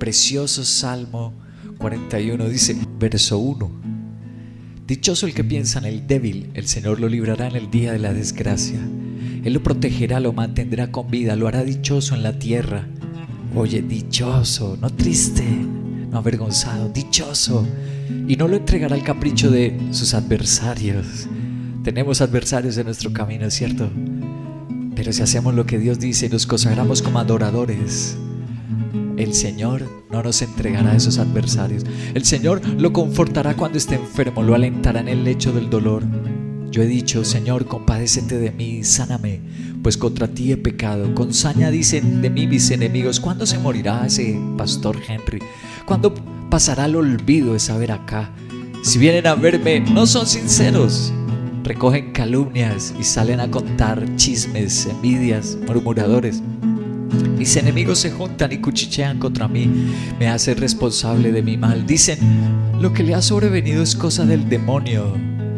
Precioso Salmo 41 dice, verso 1. Dichoso el que piensa en el débil, el Señor lo librará en el día de la desgracia. Él lo protegerá, lo mantendrá con vida, lo hará dichoso en la tierra. Oye, dichoso, no triste, no avergonzado, dichoso. Y no lo entregará al capricho de sus adversarios. Tenemos adversarios en nuestro camino, ¿cierto? Pero si hacemos lo que Dios dice y nos consagramos como adoradores, el Señor no nos entregará a esos adversarios. El Señor lo confortará cuando esté enfermo, lo alentará en el lecho del dolor. Yo he dicho, Señor, compadécete de mí, sáname, pues contra ti he pecado. Con saña dicen de mí mis enemigos, ¿cuándo se morirá ese pastor Henry? ¿Cuándo pasará el olvido de saber acá? Si vienen a verme, no son sinceros. Recogen calumnias y salen a contar chismes, envidias, murmuradores. Mis enemigos se juntan y cuchichean contra mí, me hacen responsable de mi mal. Dicen, lo que le ha sobrevenido es cosa del demonio.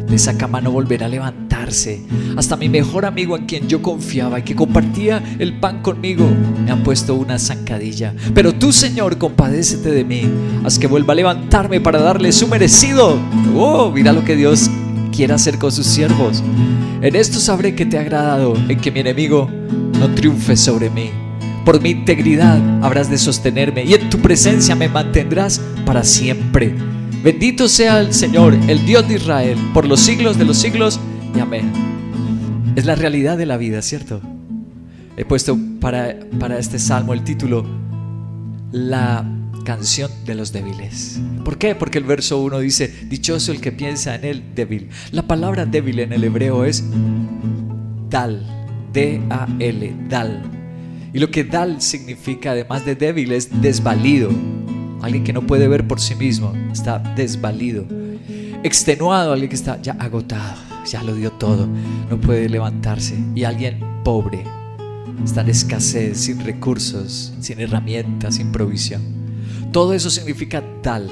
De esa cama no volverá a levantarse. Hasta mi mejor amigo en quien yo confiaba y que compartía el pan conmigo me ha puesto una zancadilla. Pero tú, Señor, compadécete de mí. Haz que vuelva a levantarme para darle su merecido. Oh, mira lo que Dios quiere hacer con sus siervos. En esto sabré que te ha agradado, en que mi enemigo no triunfe sobre mí. Por mi integridad habrás de sostenerme y en tu presencia me mantendrás para siempre. Bendito sea el Señor, el Dios de Israel, por los siglos de los siglos y amén. Es la realidad de la vida, ¿cierto? He puesto para, para este salmo el título La canción de los débiles. ¿Por qué? Porque el verso 1 dice, dichoso el que piensa en el débil. La palabra débil en el hebreo es dal, D-A-L, dal. Y lo que dal significa, además de débil, es desvalido. Alguien que no puede ver por sí mismo, está desvalido. Extenuado, alguien que está ya agotado, ya lo dio todo, no puede levantarse. Y alguien pobre, está en escasez, sin recursos, sin herramientas, sin provisión. Todo eso significa tal,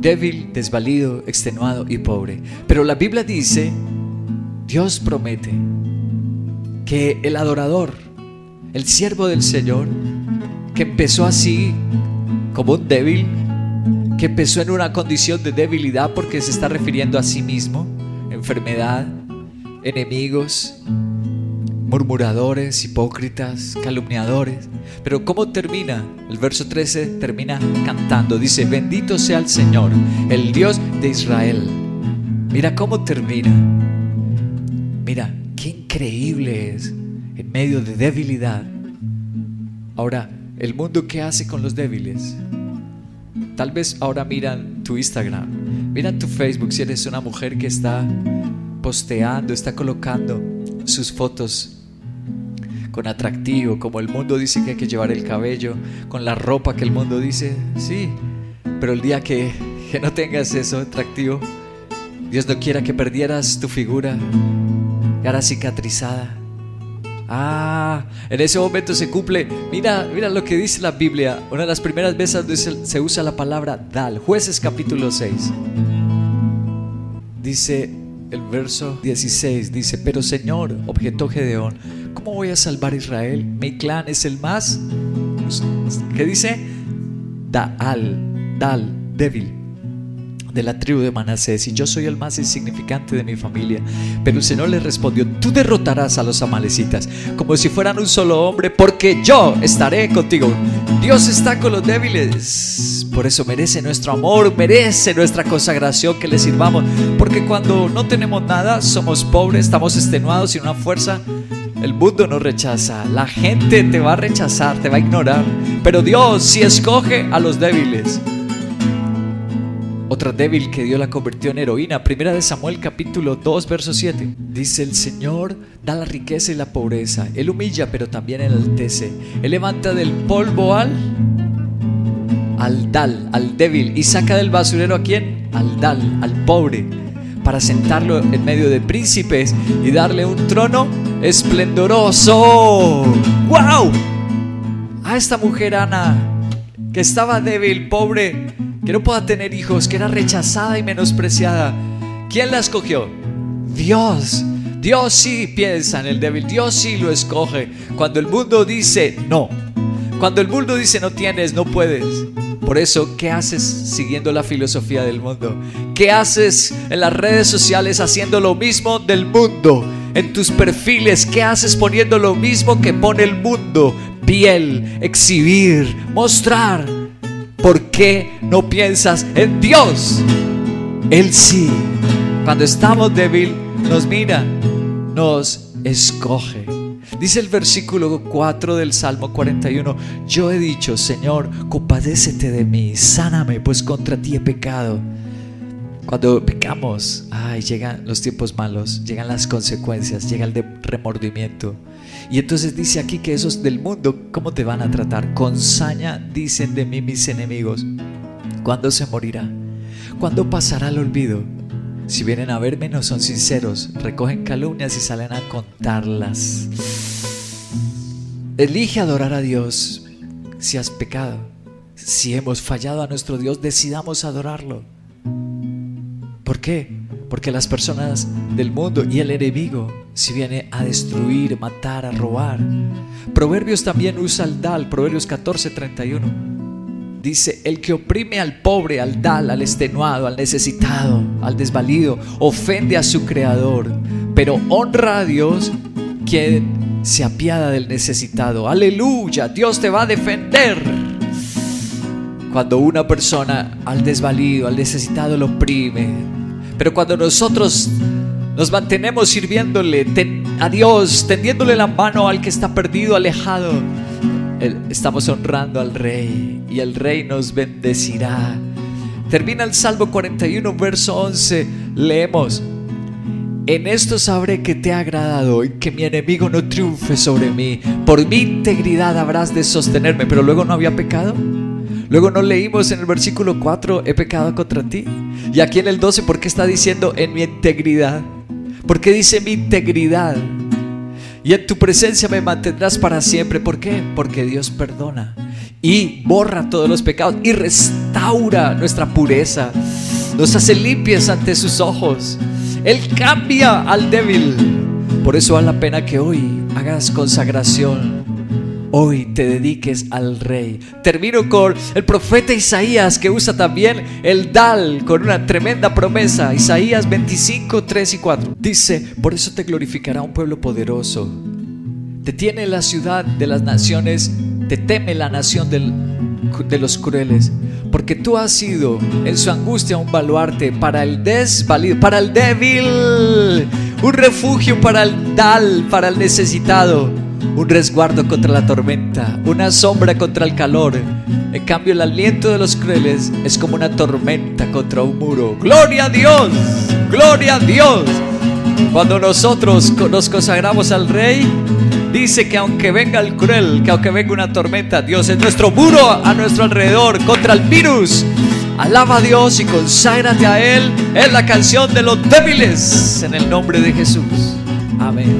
débil, desvalido, extenuado y pobre. Pero la Biblia dice, Dios promete que el adorador, el siervo del Señor, que empezó así como un débil, que empezó en una condición de debilidad porque se está refiriendo a sí mismo, enfermedad, enemigos, murmuradores, hipócritas, calumniadores. Pero ¿cómo termina? El verso 13 termina cantando. Dice, bendito sea el Señor, el Dios de Israel. Mira cómo termina. Mira, qué increíble es en medio de debilidad. Ahora, el mundo qué hace con los débiles. Tal vez ahora miran tu Instagram, miran tu Facebook si eres una mujer que está posteando, está colocando sus fotos con atractivo, como el mundo dice que hay que llevar el cabello, con la ropa que el mundo dice, sí, pero el día que, que no tengas eso atractivo, Dios no quiera que perdieras tu figura, cara cicatrizada. Ah, en ese momento se cumple. Mira, mira lo que dice la Biblia. Una de las primeras veces se usa la palabra dal. Jueces capítulo 6. Dice el verso 16. Dice, pero Señor, objetó Gedeón, ¿cómo voy a salvar a Israel? Mi clan es el más... ¿Qué dice? Dal, dal, débil de la tribu de Manasés y yo soy el más insignificante de mi familia. Pero el Señor le respondió, tú derrotarás a los amalecitas como si fueran un solo hombre, porque yo estaré contigo. Dios está con los débiles. Por eso merece nuestro amor, merece nuestra consagración que le sirvamos. Porque cuando no tenemos nada, somos pobres, estamos extenuados sin una fuerza. El mundo nos rechaza, la gente te va a rechazar, te va a ignorar. Pero Dios sí escoge a los débiles. Otra débil que Dios la convirtió en heroína. Primera de Samuel capítulo 2, verso 7. Dice el Señor da la riqueza y la pobreza. Él humilla pero también enaltece. Él levanta del polvo al al dal, al débil, y saca del basurero a quién? Al dal, al pobre, para sentarlo en medio de príncipes y darle un trono esplendoroso. ¡Wow! A esta mujer Ana, que estaba débil, pobre, que no pueda tener hijos, que era rechazada y menospreciada, ¿quién la escogió? Dios. Dios sí piensa en el débil, Dios sí lo escoge. Cuando el mundo dice no, cuando el mundo dice no tienes, no puedes. Por eso, ¿qué haces siguiendo la filosofía del mundo? ¿Qué haces en las redes sociales haciendo lo mismo del mundo? En tus perfiles, ¿qué haces poniendo lo mismo que pone el mundo? Piel, exhibir, mostrar. ¿Por qué no piensas en Dios? Él sí. Cuando estamos débil, nos mira nos escoge. Dice el versículo 4 del Salmo 41, yo he dicho, Señor, compadécete de mí, sáname, pues contra ti he pecado. Cuando pecamos, ay, llegan los tiempos malos, llegan las consecuencias, llega el remordimiento. Y entonces dice aquí que esos del mundo, ¿cómo te van a tratar? Con saña dicen de mí mis enemigos. ¿Cuándo se morirá? ¿Cuándo pasará el olvido? Si vienen a verme no son sinceros, recogen calumnias y salen a contarlas. Elige adorar a Dios si has pecado. Si hemos fallado a nuestro Dios, decidamos adorarlo. ¿Por qué? Porque las personas del mundo y el enemigo, si viene a destruir, matar, a robar. Proverbios también usa el dal, Proverbios 14, 31 Dice, el que oprime al pobre, al dal, al extenuado, al necesitado, al desvalido, ofende a su creador, pero honra a Dios quien se apiada del necesitado. Aleluya, Dios te va a defender. Cuando una persona al desvalido, al necesitado lo oprime, pero cuando nosotros nos mantenemos sirviéndole a Dios, tendiéndole la mano al que está perdido, alejado, estamos honrando al Rey y el Rey nos bendecirá. Termina el Salmo 41, verso 11. Leemos. En esto sabré que te ha agradado y que mi enemigo no triunfe sobre mí. Por mi integridad habrás de sostenerme. Pero luego no había pecado. Luego no leímos en el versículo 4, he pecado contra ti. Y aquí en el 12, ¿por qué está diciendo en mi integridad? ¿Por qué dice mi integridad? y en tu presencia me mantendrás para siempre. ¿Por qué? Porque Dios perdona y borra todos los pecados y restaura nuestra pureza. Nos hace limpias ante sus ojos. Él cambia al débil. Por eso vale la pena que hoy hagas consagración. Hoy te dediques al rey. Termino con el profeta Isaías que usa también el dal con una tremenda promesa. Isaías 25, 3 y 4. Dice, por eso te glorificará un pueblo poderoso. Te tiene la ciudad de las naciones, te teme la nación de los crueles. Porque tú has sido en su angustia un baluarte para el desvalido, para el débil, un refugio para el dal, para el necesitado un resguardo contra la tormenta, una sombra contra el calor. En cambio, el aliento de los crueles es como una tormenta contra un muro. ¡Gloria a Dios! ¡Gloria a Dios! Cuando nosotros nos consagramos al Rey, dice que aunque venga el cruel, que aunque venga una tormenta, Dios es nuestro muro a nuestro alrededor contra el virus. Alaba a Dios y conságrate a Él. Es la canción de los débiles en el nombre de Jesús. Amén.